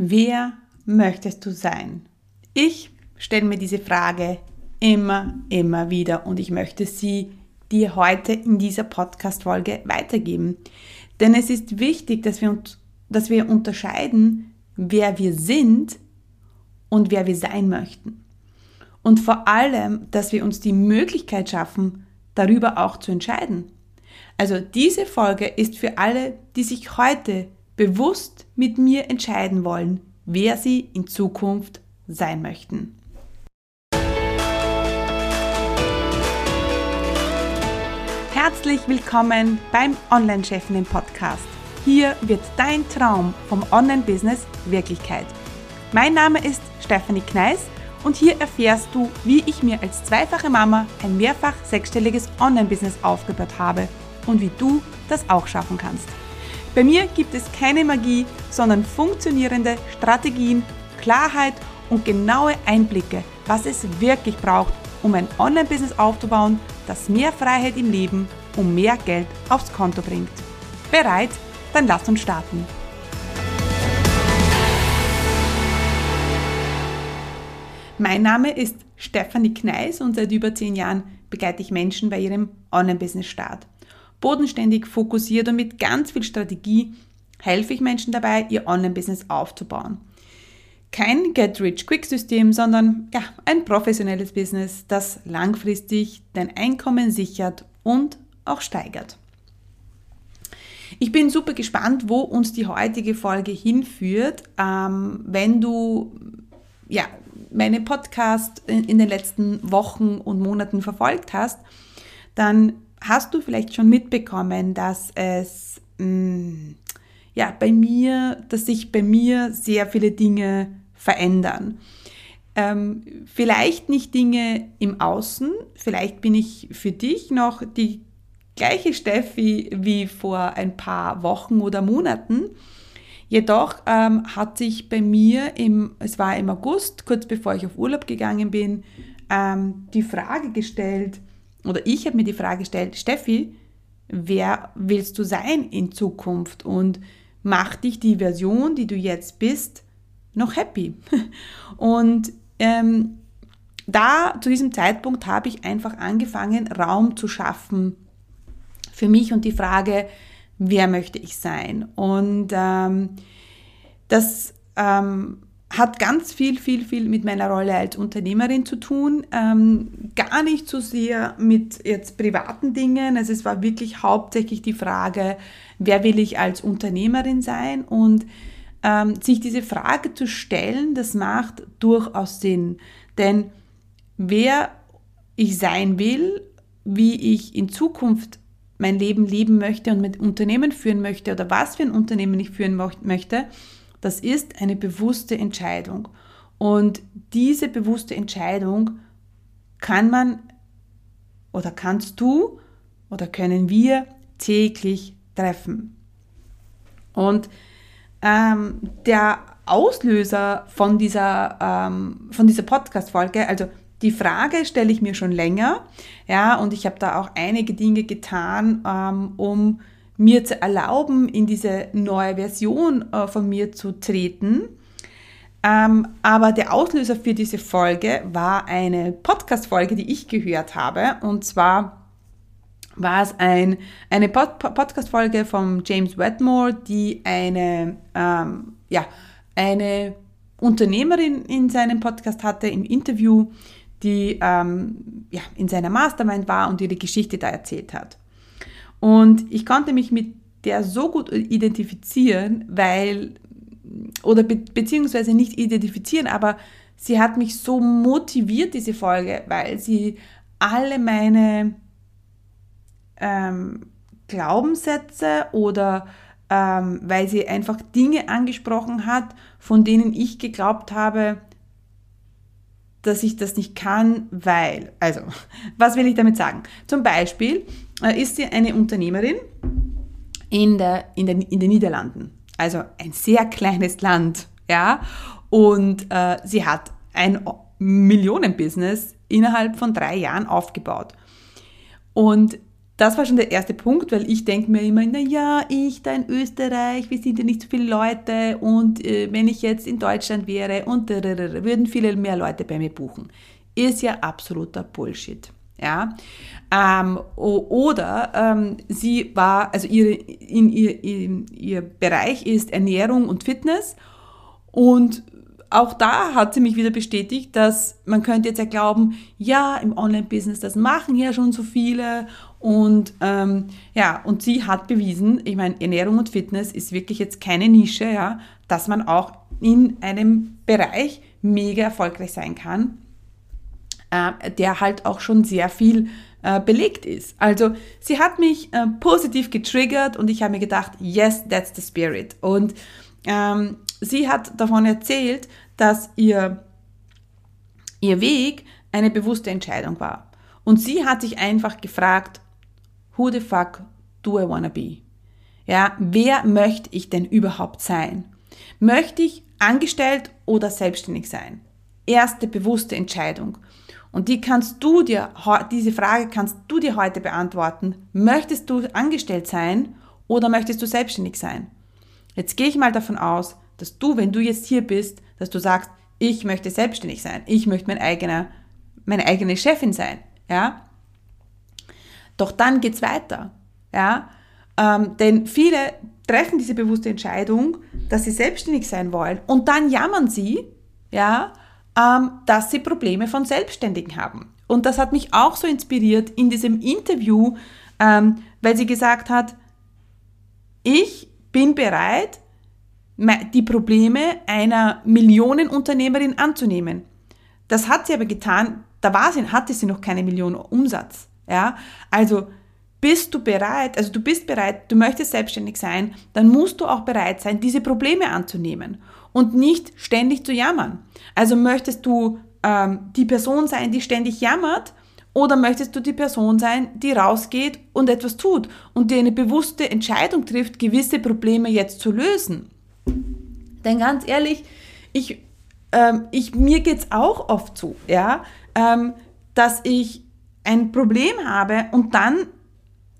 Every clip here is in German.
Wer möchtest du sein? Ich stelle mir diese Frage immer, immer wieder und ich möchte sie dir heute in dieser Podcast-Folge weitergeben. Denn es ist wichtig, dass wir, dass wir unterscheiden, wer wir sind und wer wir sein möchten. Und vor allem, dass wir uns die Möglichkeit schaffen, darüber auch zu entscheiden. Also diese Folge ist für alle, die sich heute bewusst mit mir entscheiden wollen, wer sie in Zukunft sein möchten. Herzlich willkommen beim Online-Chefinnen Podcast. Hier wird dein Traum vom Online-Business Wirklichkeit. Mein Name ist Stephanie Kneis und hier erfährst du, wie ich mir als zweifache Mama ein mehrfach sechsstelliges Online-Business aufgebaut habe und wie du das auch schaffen kannst. Bei mir gibt es keine Magie, sondern funktionierende Strategien, Klarheit und genaue Einblicke, was es wirklich braucht, um ein Online-Business aufzubauen, das mehr Freiheit im Leben und mehr Geld aufs Konto bringt. Bereit? Dann lass uns starten. Mein Name ist Stefanie Kneis und seit über zehn Jahren begleite ich Menschen bei ihrem Online-Business-Start. Bodenständig, fokussiert und mit ganz viel Strategie helfe ich Menschen dabei, ihr Online-Business aufzubauen. Kein Get-Rich-Quick-System, sondern ja, ein professionelles Business, das langfristig dein Einkommen sichert und auch steigert. Ich bin super gespannt, wo uns die heutige Folge hinführt. Ähm, wenn du ja, meine Podcast in, in den letzten Wochen und Monaten verfolgt hast, dann hast du vielleicht schon mitbekommen, dass es mh, mm, ja bei mir, dass sich bei mir sehr viele Dinge verändern. Ähm, vielleicht nicht Dinge im Außen, vielleicht bin ich für dich noch die gleiche Steffi wie vor ein paar Wochen oder Monaten. Jedoch ähm, hat sich bei mir im, es war im August, kurz bevor ich auf Urlaub gegangen bin, ähm, die Frage gestellt, oder ich habe mir die Frage gestellt, Steffi, wer willst du sein in Zukunft und macht dich die Version, die du jetzt bist, noch happy? Und ähm, da zu diesem Zeitpunkt habe ich einfach angefangen, Raum zu schaffen für mich und die Frage, wer möchte ich sein? Und ähm, das ähm, hat ganz viel, viel, viel mit meiner Rolle als Unternehmerin zu tun. Ähm, gar nicht so sehr mit jetzt privaten Dingen. Also es war wirklich hauptsächlich die Frage, wer will ich als Unternehmerin sein? Und ähm, sich diese Frage zu stellen, das macht durchaus Sinn. Denn wer ich sein will, wie ich in Zukunft mein Leben leben möchte und mit Unternehmen führen möchte oder was für ein Unternehmen ich führen möchte, das ist eine bewusste Entscheidung. Und diese bewusste Entscheidung kann man oder kannst du oder können wir täglich treffen. Und ähm, der Auslöser von dieser, ähm, dieser Podcast-Folge, also die Frage stelle ich mir schon länger, ja, und ich habe da auch einige Dinge getan, ähm, um mir zu erlauben, in diese neue Version äh, von mir zu treten. Ähm, aber der Auslöser für diese Folge war eine Podcast-Folge, die ich gehört habe. Und zwar war es ein, eine Pod Podcast-Folge von James Wetmore, die eine, ähm, ja, eine Unternehmerin in seinem Podcast hatte, im Interview, die ähm, ja, in seiner Mastermind war und ihre Geschichte da erzählt hat. Und ich konnte mich mit der so gut identifizieren, weil, oder be beziehungsweise nicht identifizieren, aber sie hat mich so motiviert, diese Folge, weil sie alle meine ähm, Glaubenssätze oder ähm, weil sie einfach Dinge angesprochen hat, von denen ich geglaubt habe, dass ich das nicht kann, weil, also, was will ich damit sagen? Zum Beispiel ist sie eine Unternehmerin in, der, in, der, in den Niederlanden, also ein sehr kleines Land, ja, und äh, sie hat ein Millionenbusiness innerhalb von drei Jahren aufgebaut. Und das war schon der erste Punkt, weil ich denke mir immer, na ja, ich da in Österreich, wir sind ja nicht so viele Leute und äh, wenn ich jetzt in Deutschland wäre und würden viele mehr Leute bei mir buchen. Ist ja absoluter Bullshit. Ja, ähm, oder ähm, sie war, also ihre, in ihr, in ihr Bereich ist Ernährung und Fitness. Und auch da hat sie mich wieder bestätigt, dass man könnte jetzt ja glauben, ja, im Online-Business, das machen ja schon so viele. Und ähm, ja, und sie hat bewiesen, ich meine, Ernährung und Fitness ist wirklich jetzt keine Nische, ja, dass man auch in einem Bereich mega erfolgreich sein kann, äh, der halt auch schon sehr viel äh, belegt ist. Also sie hat mich äh, positiv getriggert und ich habe mir gedacht, yes, that's the spirit. Und ähm, sie hat davon erzählt, dass ihr, ihr Weg eine bewusste Entscheidung war. Und sie hat sich einfach gefragt, who the fuck do I wanna be? Ja, wer möchte ich denn überhaupt sein? Möchte ich angestellt oder selbstständig sein? Erste bewusste Entscheidung. Und die kannst du dir, diese Frage kannst du dir heute beantworten. Möchtest du angestellt sein oder möchtest du selbstständig sein? Jetzt gehe ich mal davon aus, dass du, wenn du jetzt hier bist, dass du sagst, ich möchte selbstständig sein. Ich möchte mein eigener, meine eigene Chefin sein. Ja? Doch dann geht's weiter. Ja? Ähm, denn viele treffen diese bewusste Entscheidung, dass sie selbstständig sein wollen und dann jammern sie, ja, dass sie Probleme von Selbstständigen haben. Und das hat mich auch so inspiriert in diesem Interview, ähm, weil sie gesagt hat, ich bin bereit, die Probleme einer Millionenunternehmerin anzunehmen. Das hat sie aber getan, da war sie, hatte sie noch keine Million Umsatz. Ja, also bist du bereit, also du bist bereit, du möchtest selbstständig sein, dann musst du auch bereit sein, diese Probleme anzunehmen und nicht ständig zu jammern. Also möchtest du ähm, die Person sein, die ständig jammert, oder möchtest du die Person sein, die rausgeht und etwas tut und die eine bewusste Entscheidung trifft, gewisse Probleme jetzt zu lösen? Denn ganz ehrlich, ich, ähm, ich, mir geht es auch oft so, ja, ähm, dass ich ein Problem habe und dann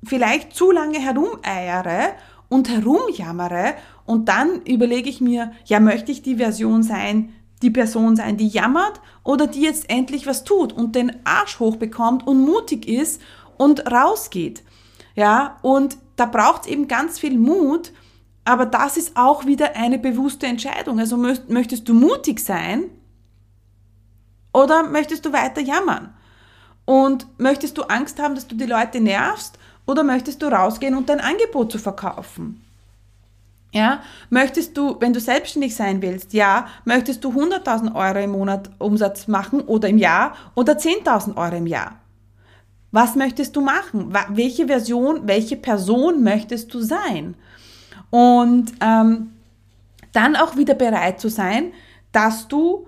vielleicht zu lange herumeiere und herumjammere und dann überlege ich mir, ja, möchte ich die Version sein, die Person sein, die jammert oder die jetzt endlich was tut und den Arsch hochbekommt und mutig ist und rausgeht. Ja, und da braucht es eben ganz viel Mut, aber das ist auch wieder eine bewusste Entscheidung. Also möchtest du mutig sein oder möchtest du weiter jammern? Und möchtest du Angst haben, dass du die Leute nervst oder möchtest du rausgehen und dein Angebot zu verkaufen? Ja, möchtest du, wenn du selbstständig sein willst, ja, möchtest du 100.000 Euro im Monat Umsatz machen oder im Jahr oder 10.000 Euro im Jahr? Was möchtest du machen? Welche Version, welche Person möchtest du sein? Und ähm, dann auch wieder bereit zu sein, dass du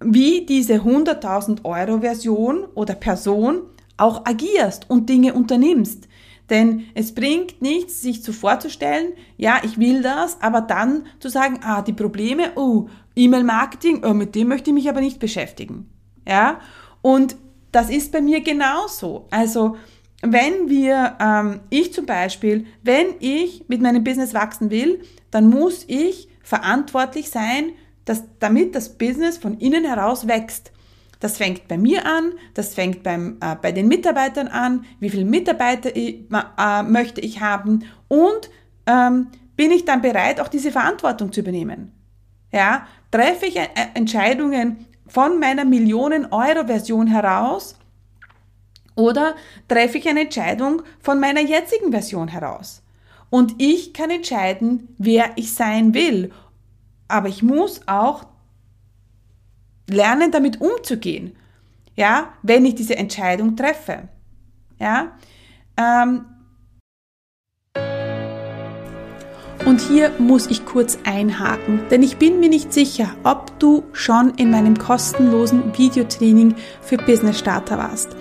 wie diese 100.000 Euro Version oder Person auch agierst und Dinge unternimmst. Denn es bringt nichts, sich zu vorzustellen, ja, ich will das, aber dann zu sagen, ah, die Probleme, oh, E-Mail-Marketing, oh, mit dem möchte ich mich aber nicht beschäftigen. Ja, und das ist bei mir genauso. Also, wenn wir, ähm, ich zum Beispiel, wenn ich mit meinem Business wachsen will, dann muss ich verantwortlich sein dass, damit das Business von innen heraus wächst. Das fängt bei mir an, das fängt beim, äh, bei den Mitarbeitern an, wie viele Mitarbeiter ich, äh, möchte ich haben und ähm, bin ich dann bereit, auch diese Verantwortung zu übernehmen. Ja, treffe ich äh, Entscheidungen von meiner Millionen-Euro-Version heraus oder treffe ich eine Entscheidung von meiner jetzigen Version heraus? Und ich kann entscheiden, wer ich sein will aber ich muss auch lernen, damit umzugehen. Ja, wenn ich diese Entscheidung treffe. Ja, ähm, und hier muss ich kurz einhaken, denn ich bin mir nicht sicher, ob du schon in meinem kostenlosen Videotraining für Business Starter warst.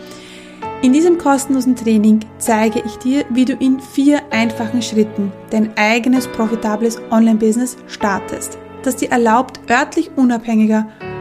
In diesem kostenlosen Training zeige ich dir, wie du in vier einfachen Schritten dein eigenes profitables Online-Business startest das dir erlaubt, örtlich unabhängiger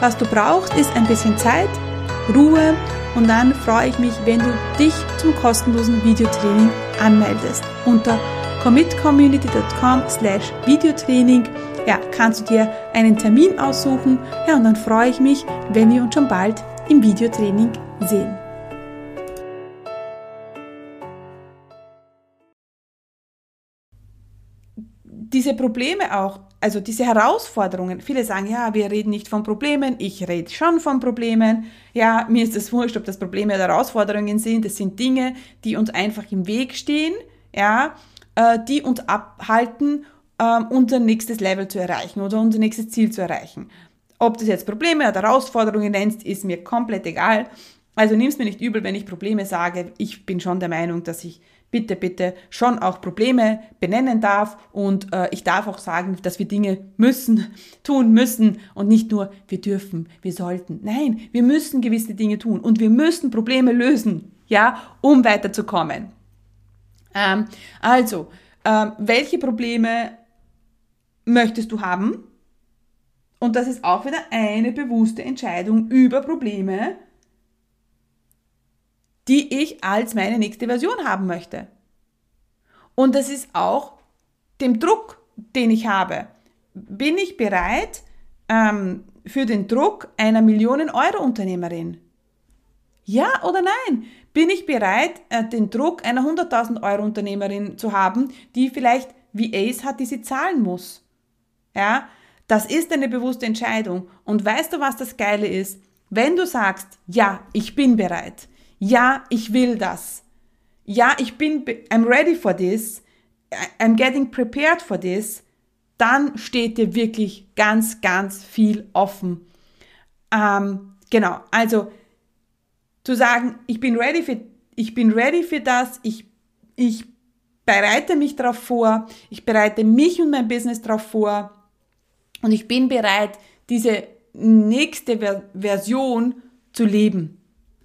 was du brauchst, ist ein bisschen Zeit, Ruhe und dann freue ich mich, wenn du dich zum kostenlosen Videotraining anmeldest. Unter commitcommunity.com slash Videotraining ja, kannst du dir einen Termin aussuchen. Ja, und dann freue ich mich, wenn wir uns schon bald im Videotraining sehen. Diese Probleme auch, also diese Herausforderungen, viele sagen, ja, wir reden nicht von Problemen, ich rede schon von Problemen, ja, mir ist es wurscht, ob das Probleme oder Herausforderungen sind, das sind Dinge, die uns einfach im Weg stehen, ja, äh, die uns abhalten, äh, unser nächstes Level zu erreichen oder unser nächstes Ziel zu erreichen. Ob das jetzt Probleme oder Herausforderungen nennst, ist mir komplett egal. Also nimm's mir nicht übel, wenn ich Probleme sage. Ich bin schon der Meinung, dass ich bitte, bitte schon auch Probleme benennen darf und äh, ich darf auch sagen, dass wir Dinge müssen, tun müssen und nicht nur wir dürfen, wir sollten. Nein, wir müssen gewisse Dinge tun und wir müssen Probleme lösen, ja, um weiterzukommen. Ähm, also, ähm, welche Probleme möchtest du haben? Und das ist auch wieder eine bewusste Entscheidung über Probleme, die ich als meine nächste Version haben möchte. Und das ist auch dem Druck, den ich habe. Bin ich bereit ähm, für den Druck einer Millionen-Euro-Unternehmerin? Ja oder nein? Bin ich bereit, äh, den Druck einer 100.000 Euro Unternehmerin zu haben, die vielleicht wie Ace hat, die sie zahlen muss? Ja, das ist eine bewusste Entscheidung. Und weißt du, was das Geile ist? Wenn du sagst, ja, ich bin bereit, ja, ich will das. Ja, ich bin, I'm ready for this. I'm getting prepared for this. Dann steht dir wirklich ganz, ganz viel offen. Ähm, genau, also zu sagen, ich bin ready für, ich bin ready für das, ich, ich bereite mich darauf vor, ich bereite mich und mein Business darauf vor und ich bin bereit, diese nächste Version zu leben.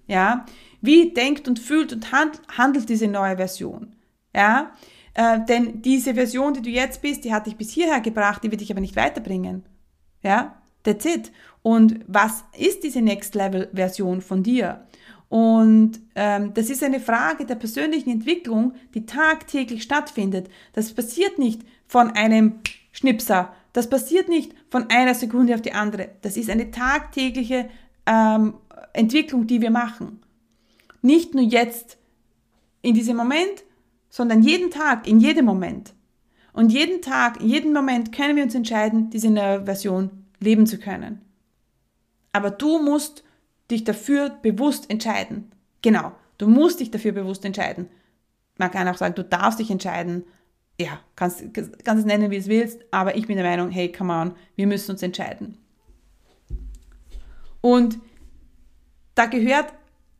Ja, wie denkt und fühlt und handelt diese neue Version? Ja, äh, denn diese Version, die du jetzt bist, die hat dich bis hierher gebracht, die wird dich aber nicht weiterbringen. Ja, that's it. Und was ist diese Next Level Version von dir? Und ähm, das ist eine Frage der persönlichen Entwicklung, die tagtäglich stattfindet. Das passiert nicht von einem Schnipser. Das passiert nicht von einer Sekunde auf die andere. Das ist eine tagtägliche ähm, Entwicklung, die wir machen. Nicht nur jetzt in diesem Moment, sondern jeden Tag, in jedem Moment. Und jeden Tag, in jedem Moment können wir uns entscheiden, diese neue Version leben zu können. Aber du musst dich dafür bewusst entscheiden. Genau, du musst dich dafür bewusst entscheiden. Man kann auch sagen, du darfst dich entscheiden. Ja, kannst, kannst es nennen, wie es willst, aber ich bin der Meinung, hey, come on, wir müssen uns entscheiden. Und da gehört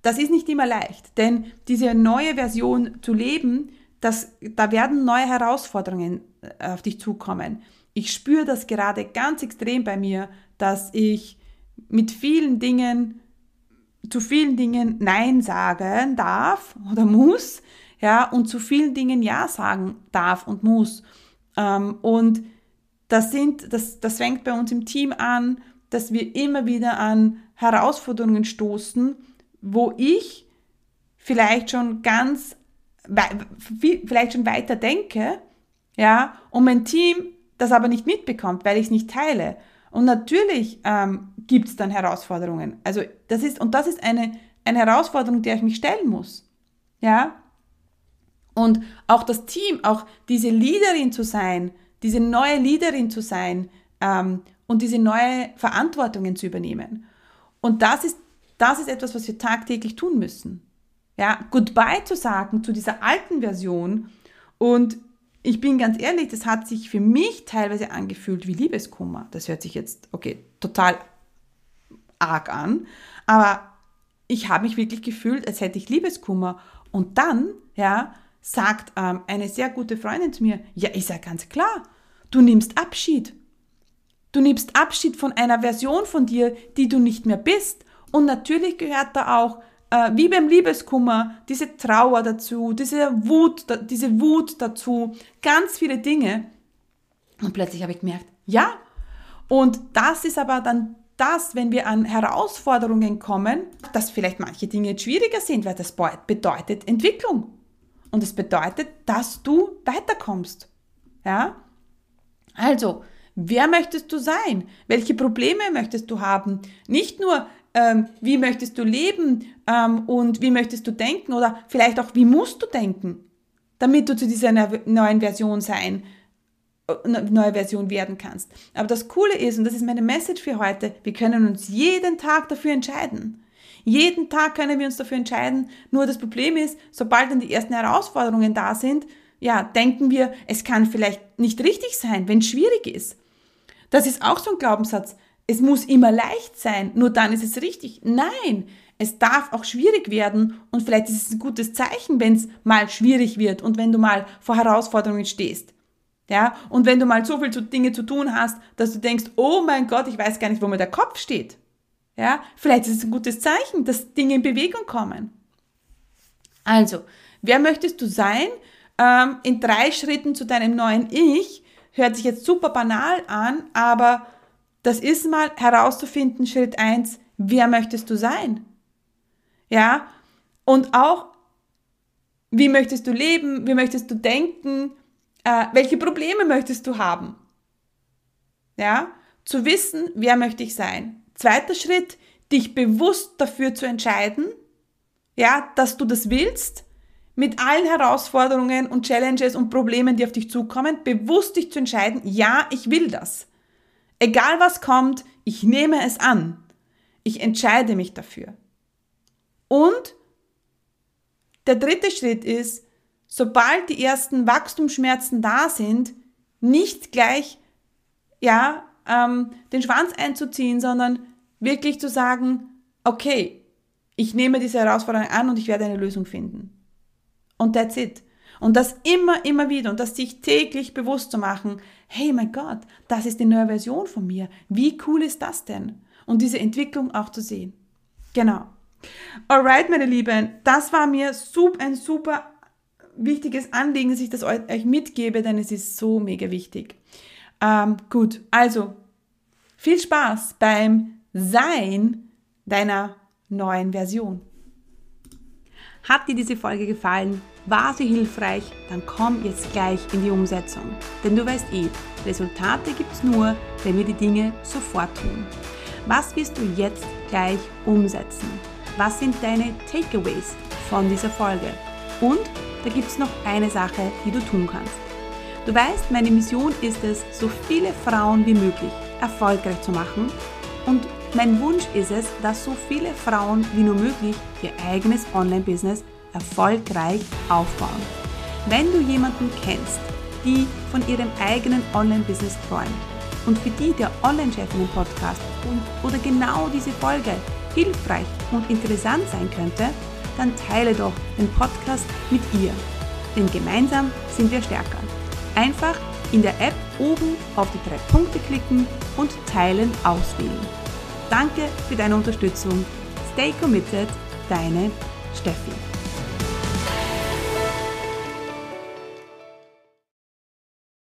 das ist nicht immer leicht, denn diese neue Version zu leben, das, da werden neue Herausforderungen äh, auf dich zukommen. Ich spüre das gerade ganz extrem bei mir, dass ich mit vielen Dingen, zu vielen Dingen Nein sagen darf oder muss, ja, und zu vielen Dingen Ja sagen darf und muss. Ähm, und das sind, das, das fängt bei uns im Team an, dass wir immer wieder an Herausforderungen stoßen, wo ich vielleicht schon ganz, vielleicht schon weiter denke, ja, und mein Team das aber nicht mitbekommt, weil ich es nicht teile. Und natürlich ähm, gibt es dann Herausforderungen. Also das ist, und das ist eine, eine Herausforderung, der ich mich stellen muss. Ja. Und auch das Team, auch diese Leaderin zu sein, diese neue Leaderin zu sein ähm, und diese neue Verantwortungen zu übernehmen. Und das ist das ist etwas, was wir tagtäglich tun müssen. Ja, Goodbye zu sagen zu dieser alten Version. Und ich bin ganz ehrlich, das hat sich für mich teilweise angefühlt wie Liebeskummer. Das hört sich jetzt, okay, total arg an. Aber ich habe mich wirklich gefühlt, als hätte ich Liebeskummer. Und dann, ja, sagt ähm, eine sehr gute Freundin zu mir, ja, ist ja ganz klar, du nimmst Abschied. Du nimmst Abschied von einer Version von dir, die du nicht mehr bist. Und natürlich gehört da auch, äh, wie beim Liebeskummer, diese Trauer dazu, diese Wut, diese Wut dazu, ganz viele Dinge. Und plötzlich habe ich gemerkt, ja. Und das ist aber dann das, wenn wir an Herausforderungen kommen, dass vielleicht manche Dinge jetzt schwieriger sind, weil das bedeutet Entwicklung. Und es bedeutet, dass du weiterkommst. Ja? Also, wer möchtest du sein? Welche Probleme möchtest du haben? Nicht nur, ähm, wie möchtest du leben ähm, und wie möchtest du denken oder vielleicht auch, wie musst du denken, damit du zu dieser neuen Version sein neue Version werden kannst. Aber das Coole ist, und das ist meine Message für heute, wir können uns jeden Tag dafür entscheiden. Jeden Tag können wir uns dafür entscheiden. Nur das Problem ist, sobald dann die ersten Herausforderungen da sind, ja, denken wir, es kann vielleicht nicht richtig sein, wenn es schwierig ist. Das ist auch so ein Glaubenssatz. Es muss immer leicht sein, nur dann ist es richtig. Nein, es darf auch schwierig werden und vielleicht ist es ein gutes Zeichen, wenn es mal schwierig wird und wenn du mal vor Herausforderungen stehst. Ja, und wenn du mal so viel zu, Dinge zu tun hast, dass du denkst, oh mein Gott, ich weiß gar nicht, wo mir der Kopf steht. Ja, vielleicht ist es ein gutes Zeichen, dass Dinge in Bewegung kommen. Also, wer möchtest du sein? Ähm, in drei Schritten zu deinem neuen Ich hört sich jetzt super banal an, aber das ist mal herauszufinden, Schritt eins: wer möchtest du sein? Ja, und auch, wie möchtest du leben, wie möchtest du denken, äh, welche Probleme möchtest du haben? Ja, zu wissen, wer möchte ich sein. Zweiter Schritt, dich bewusst dafür zu entscheiden, ja, dass du das willst, mit allen Herausforderungen und Challenges und Problemen, die auf dich zukommen, bewusst dich zu entscheiden, ja, ich will das. Egal was kommt, ich nehme es an. Ich entscheide mich dafür. Und der dritte Schritt ist, sobald die ersten Wachstumsschmerzen da sind, nicht gleich ja, ähm, den Schwanz einzuziehen, sondern wirklich zu sagen, okay, ich nehme diese Herausforderung an und ich werde eine Lösung finden. Und that's it. Und das immer, immer wieder und das sich täglich bewusst zu machen, hey mein Gott, das ist die neue Version von mir. Wie cool ist das denn? Und diese Entwicklung auch zu sehen. Genau. Alright, meine Lieben, das war mir ein super wichtiges Anliegen, dass ich das euch mitgebe, denn es ist so mega wichtig. Ähm, gut, also viel Spaß beim Sein deiner neuen Version. Hat dir diese Folge gefallen? War sie hilfreich? Dann komm jetzt gleich in die Umsetzung. Denn du weißt eh, Resultate gibt es nur, wenn wir die Dinge sofort tun. Was wirst du jetzt gleich umsetzen? Was sind deine Takeaways von dieser Folge? Und da gibt es noch eine Sache, die du tun kannst. Du weißt, meine Mission ist es, so viele Frauen wie möglich erfolgreich zu machen und mein Wunsch ist es, dass so viele Frauen wie nur möglich ihr eigenes Online-Business erfolgreich aufbauen. Wenn du jemanden kennst, die von ihrem eigenen Online-Business träumt und für die der Online-Chefinnen-Podcast oder genau diese Folge hilfreich und interessant sein könnte, dann teile doch den Podcast mit ihr. Denn gemeinsam sind wir stärker. Einfach in der App oben auf die drei Punkte klicken und Teilen auswählen. Danke für deine Unterstützung. Stay committed, deine Steffi.